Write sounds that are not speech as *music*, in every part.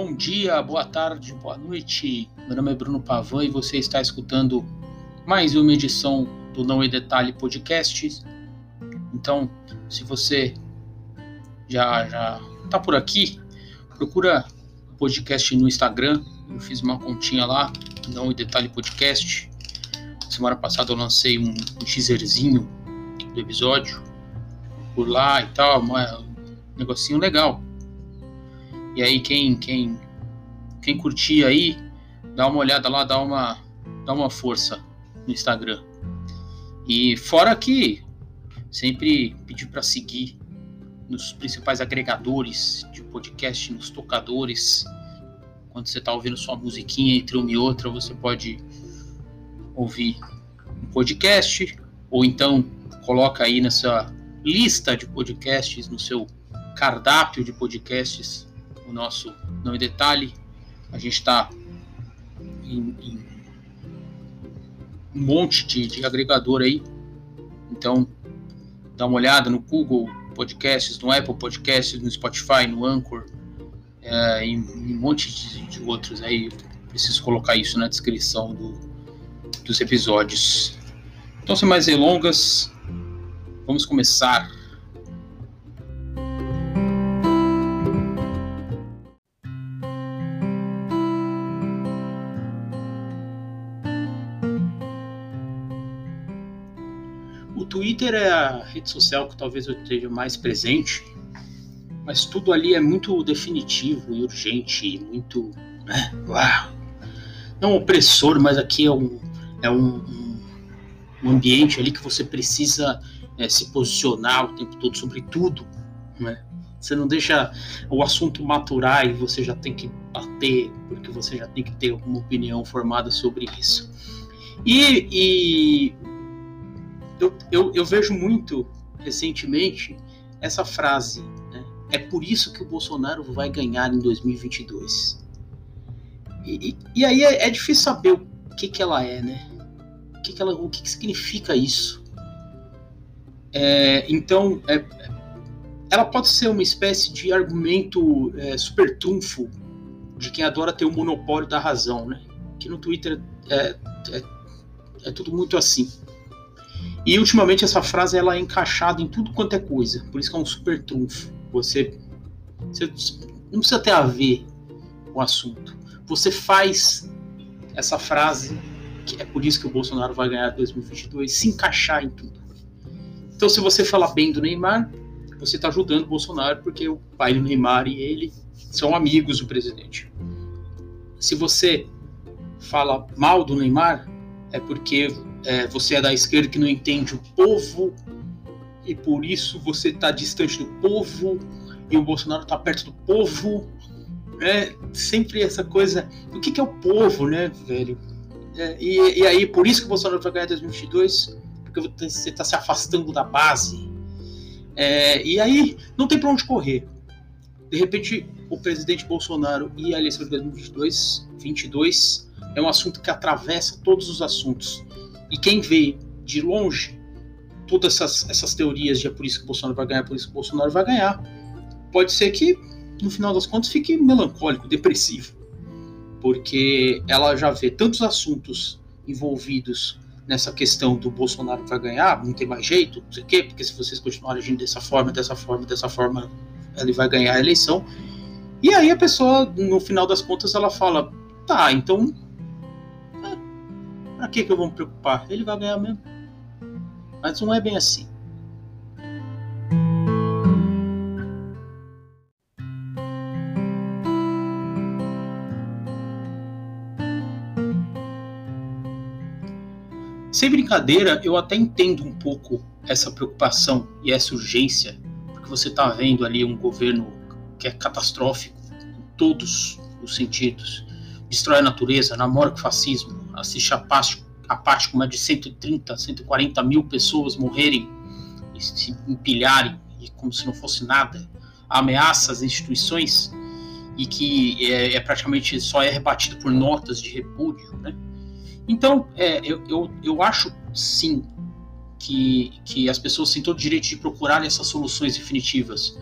Bom dia, boa tarde, boa noite. Meu nome é Bruno Pavan e você está escutando mais uma edição do Não em Detalhe Podcast. Então, se você já já tá por aqui, procura podcast no Instagram. Eu fiz uma continha lá, Não em Detalhe Podcast. Semana passada eu lancei um, um teaserzinho do episódio por lá e tal, um negocinho legal. E aí quem quem quem curtir aí, dá uma olhada lá, dá uma dá uma força no Instagram. E fora que sempre pedir para seguir nos principais agregadores de podcast, nos tocadores. Quando você está ouvindo sua musiquinha entre uma e outra, você pode ouvir um podcast ou então coloca aí nessa lista de podcasts, no seu cardápio de podcasts o nosso Não em Detalhe. A gente está em, em, um monte de, de agregador aí. Então, dá uma olhada no Google Podcasts, no Apple Podcasts, no Spotify, no Anchor, é, em, em, um monte de, de, outros aí. Preciso colocar isso na descrição do, dos episódios. Então, sem mais delongas, vamos começar. Twitter é a rede social que talvez eu esteja mais presente, mas tudo ali é muito definitivo e urgente, muito. Né? Uau. Não opressor, mas aqui é um, é um, um ambiente ali que você precisa é, se posicionar o tempo todo sobre tudo. Né? Você não deixa o assunto maturar e você já tem que bater, porque você já tem que ter alguma opinião formada sobre isso. E, e eu, eu, eu vejo muito recentemente essa frase, né? é por isso que o Bolsonaro vai ganhar em 2022. E, e, e aí é, é, difícil saber o que, que ela é, né? O que, que, ela, o que, que significa isso? É, então, é, ela pode ser uma espécie de argumento é, super trunfo de quem adora ter o monopólio da razão, né? Que no Twitter é, é, é tudo muito assim. E ultimamente essa frase ela é encaixada em tudo quanto é coisa, por isso que é um super trunfo. Você, você não precisa ter a ver o assunto. Você faz essa frase, que é por isso que o Bolsonaro vai ganhar 2022, se encaixar em tudo. Então, se você falar bem do Neymar, você está ajudando o Bolsonaro, porque o pai do Neymar e ele são amigos do presidente. Se você fala mal do Neymar, é porque é, você é da esquerda que não entende o povo e por isso você está distante do povo e o Bolsonaro está perto do povo. É sempre essa coisa. O que, que é o povo, né, velho? É, e, e, aí, por isso que o Bolsonaro vai ganhar 2022, porque você está se afastando da base. É, e aí, não tem para onde correr. De repente, o presidente Bolsonaro e a eleição de 2022 22, é um assunto que atravessa todos os assuntos. E quem vê de longe todas essas, essas teorias de é por isso que Bolsonaro vai ganhar, é por isso que Bolsonaro vai ganhar, pode ser que, no final das contas, fique melancólico, depressivo. Porque ela já vê tantos assuntos envolvidos nessa questão do Bolsonaro vai ganhar, não tem mais jeito, não sei o quê, porque se vocês continuarem agindo dessa forma, dessa forma, dessa forma, ele vai ganhar a eleição. E aí a pessoa, no final das contas, ela fala: tá, então Pra que, que eu vou me preocupar? Ele vai ganhar mesmo. Mas não é bem assim. Sem brincadeira, eu até entendo um pouco essa preocupação e essa urgência, porque você está vendo ali um governo que é catastrófico em todos os sentidos. Destrói a natureza, namora com o fascismo, assiste a parte, a parte é de 130, 140 mil pessoas morrerem e se empilharem e como se não fosse nada, ameaça às instituições e que é, é, praticamente só é rebatido por notas de repúdio, né? Então, é, eu, eu, eu acho sim que, que as pessoas têm todo o direito de procurarem essas soluções definitivas.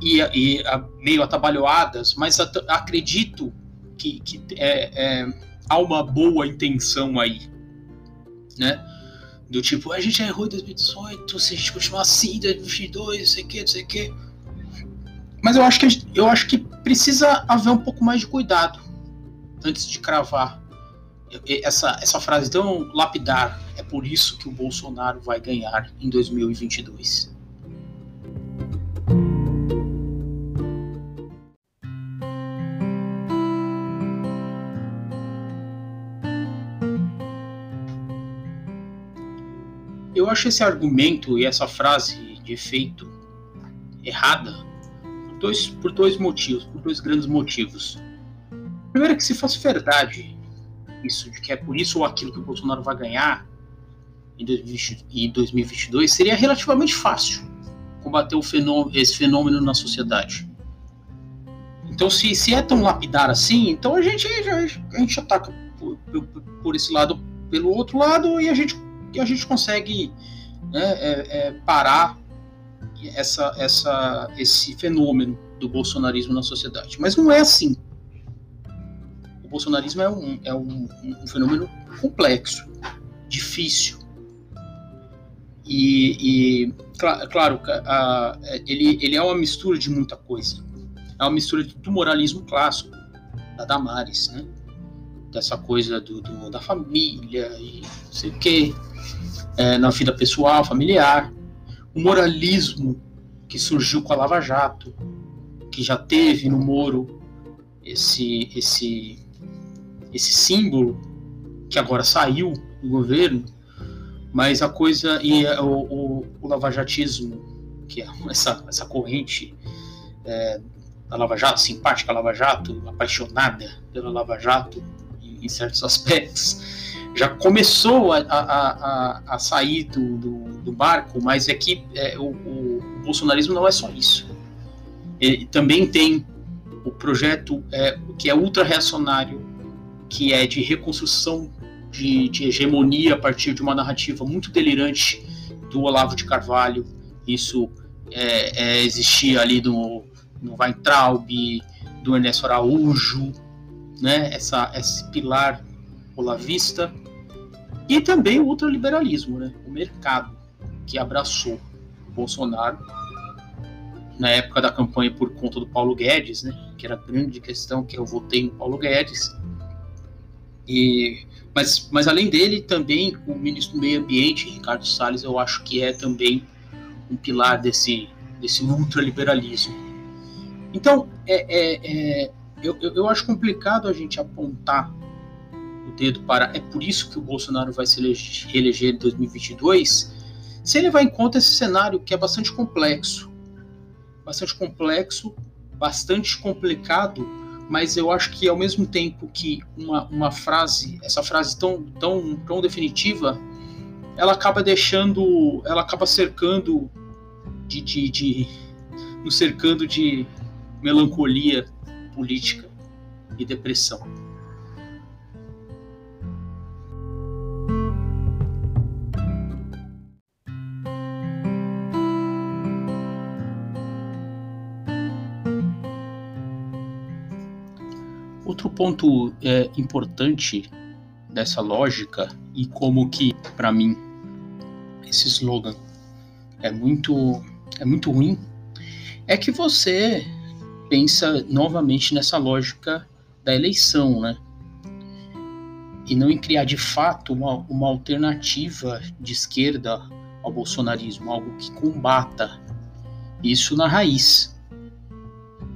e, e meio atabalhoadas, mas at acredito que, que é, é, há uma boa intenção aí, né? Do tipo, a gente errou em 2018, se a gente continuar assim em 2022, não sei o que, não sei o que. Mas eu acho que eu acho que precisa haver um pouco mais de cuidado antes de cravar essa, essa frase tão lapidar. É por isso que o Bolsonaro vai ganhar em 2022. Eu acho esse argumento e essa frase de efeito errada por dois, por dois motivos, por dois grandes motivos. Primeiro, que se fosse verdade isso, de que é por isso ou aquilo que o Bolsonaro vai ganhar em 2022, seria relativamente fácil combater fenômeno, esse fenômeno na sociedade. Então, se, se é tão lapidar assim, então a gente, a gente ataca por, por, por esse lado, pelo outro lado, e a gente, e a gente consegue né, é, é, parar essa, essa, esse fenômeno do bolsonarismo na sociedade. Mas não é assim bolsonarismo é um, é um, um fenômeno complexo, difícil. E, e claro, a, ele, ele é uma mistura de muita coisa. É uma mistura do moralismo clássico, da Damares, né? Dessa coisa do, do da família e não sei o quê, é, na vida pessoal, familiar. O moralismo que surgiu com a Lava Jato, que já teve no Moro esse, esse esse símbolo que agora saiu do governo, mas a coisa e o, o, o lavajatismo, que é *laughs* essa, essa corrente é, da Lava Jato, simpática Lava Jato, apaixonada pela Lava Jato em, certos aspectos, já começou a, a, a, a sair do, do, do, barco, mas é que é, o, o, bolsonarismo não é só isso. Ele também tem o projeto é, que é ultra reacionário que é de reconstrução de, de, hegemonia a partir de uma narrativa muito delirante do Olavo de Carvalho. Isso é, é, existia ali no, no Weintraub, do Ernesto Araújo, né? Essa, esse pilar olavista. E também o ultraliberalismo, né? o mercado, que abraçou o Bolsonaro na época da campanha por conta do Paulo Guedes, né? que era a grande questão que eu votei no Paulo Guedes e, mas, mas além dele, também o ministro do Meio Ambiente, Ricardo Salles, eu acho que é também um pilar desse, desse ultraliberalismo. Então, é, é, é eu, eu acho complicado a gente apontar o dedo para é por isso que o Bolsonaro vai se reeleger em 2022, se ele vai em conta esse cenário que é bastante complexo. Bastante complexo, bastante complicado mas eu acho que ao mesmo tempo que uma, uma frase, essa frase tão, tão, tão definitiva, ela acaba deixando, ela acaba cercando de, de, de nos cercando de melancolia política e depressão. Outro ponto é, importante dessa lógica e como que para mim esse slogan é muito é muito ruim é que você pensa novamente nessa lógica da eleição, né? E não em criar de fato uma, uma alternativa de esquerda ao bolsonarismo, algo que combata isso na raiz.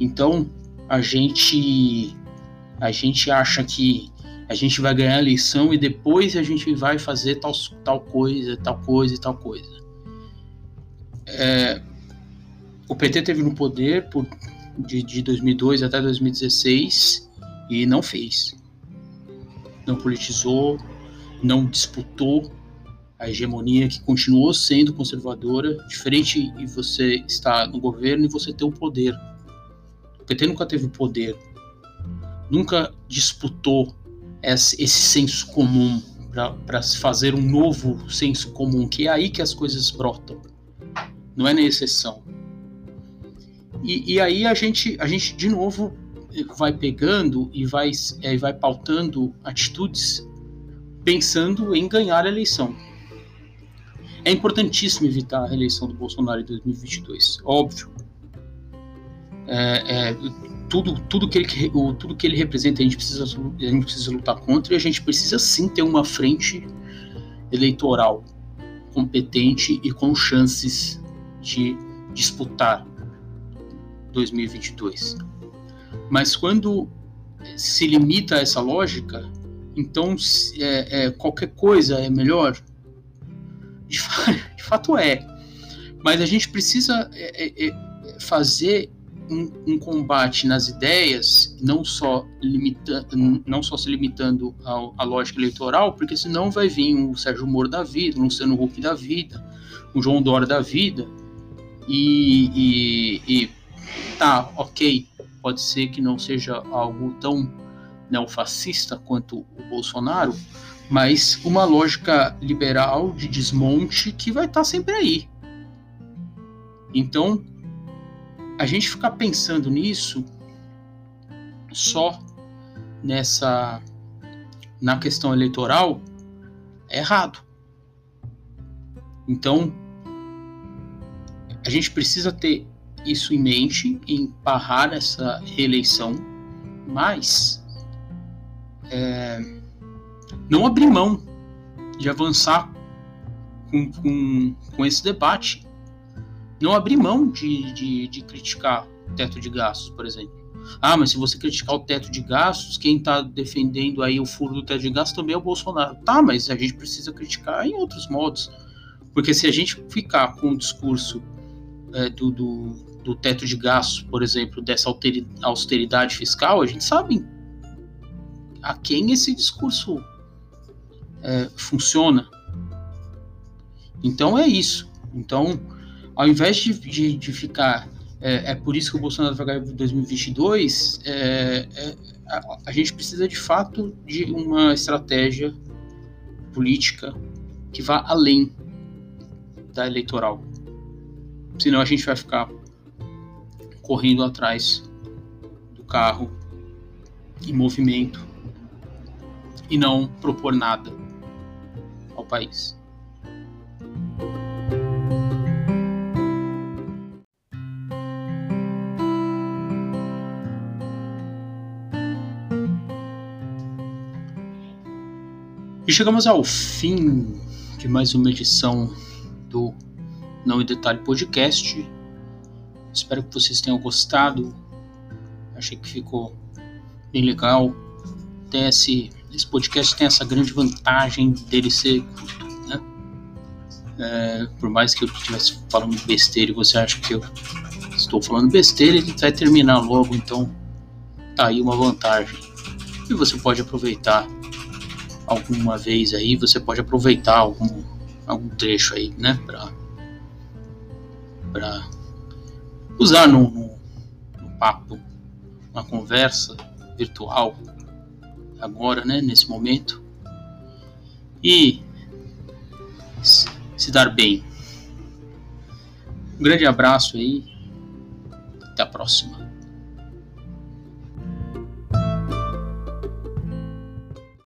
Então, a gente a gente acha que a gente vai ganhar a eleição e depois a gente vai fazer tal, tal coisa, tal coisa e tal coisa. É, o PT teve no poder por, de, de 2002 até 2016 e não fez. Não politizou, não disputou a hegemonia que continuou sendo conservadora, diferente de você estar no governo e você ter o poder. O PT nunca teve poder nunca disputou esse, esse senso comum para se fazer um novo senso comum, que é aí que as coisas brotam, não é na exceção. E, e, aí a gente, a gente de novo vai pegando e vai, é, vai pautando atitudes pensando em ganhar a eleição. É importantíssimo evitar a reeleição do Bolsonaro em 2022, óbvio. É, é, tudo, tudo, que ele, tudo que ele representa a gente, precisa, a gente precisa lutar contra e a gente precisa sim ter uma frente eleitoral competente e com chances de disputar 2022. Mas quando se limita a essa lógica, então é, é, qualquer coisa é melhor. De, *laughs* de, fato é. Mas a gente precisa é, é, é fazer um, um, combate nas ideias, não só, limita, não só se limitando à lógica eleitoral, porque senão vai vir um Sérgio Moro da vida, um Luciano Huck da vida, um João Dória da vida, e, e, e tá, ok, pode ser que não seja algo tão neofascista quanto o Bolsonaro, mas uma lógica liberal de desmonte que vai estar tá sempre aí. Então, a gente ficar pensando nisso só nessa na questão eleitoral é errado. Então, a gente precisa ter isso em mente, em barrar essa reeleição, mas é, não abrir mão de avançar com, com, com esse debate. Não abrir mão de, de, de criticar o teto de gastos, por exemplo. Ah, mas se você criticar o teto de gastos, quem está defendendo aí o furo do teto de gastos também é o Bolsonaro. Tá, mas a gente precisa criticar em outros modos. Porque se a gente ficar com o discurso é, do, do, do, teto de gastos, por exemplo, dessa austeridade fiscal, a gente sabe a quem esse discurso é, funciona. Então é isso. Então, ao invés de, de, de ficar. É, é, por isso que o Bolsonaro vai ganhar em 2022. É, é, a, a gente precisa de fato de uma estratégia política que vá além da eleitoral. Senão a gente vai ficar correndo atrás do carro em movimento e não propor nada ao país. E chegamos ao fim de mais uma edição do Não em Detalhe Podcast. Espero que vocês tenham gostado. Achei que ficou bem legal. Esse esse podcast tem essa grande vantagem dele ser curto, né? É, por mais que eu estivesse falando besteira e você acha que eu estou falando besteira, ele vai terminar logo, então tá aí uma vantagem. E você pode aproveitar alguma vez aí, você pode aproveitar algum, algum trecho aí, né? Pra, pra usar no, no papo, uma conversa virtual agora, né, nesse momento, e se dar bem. Um grande abraço aí, até a próxima.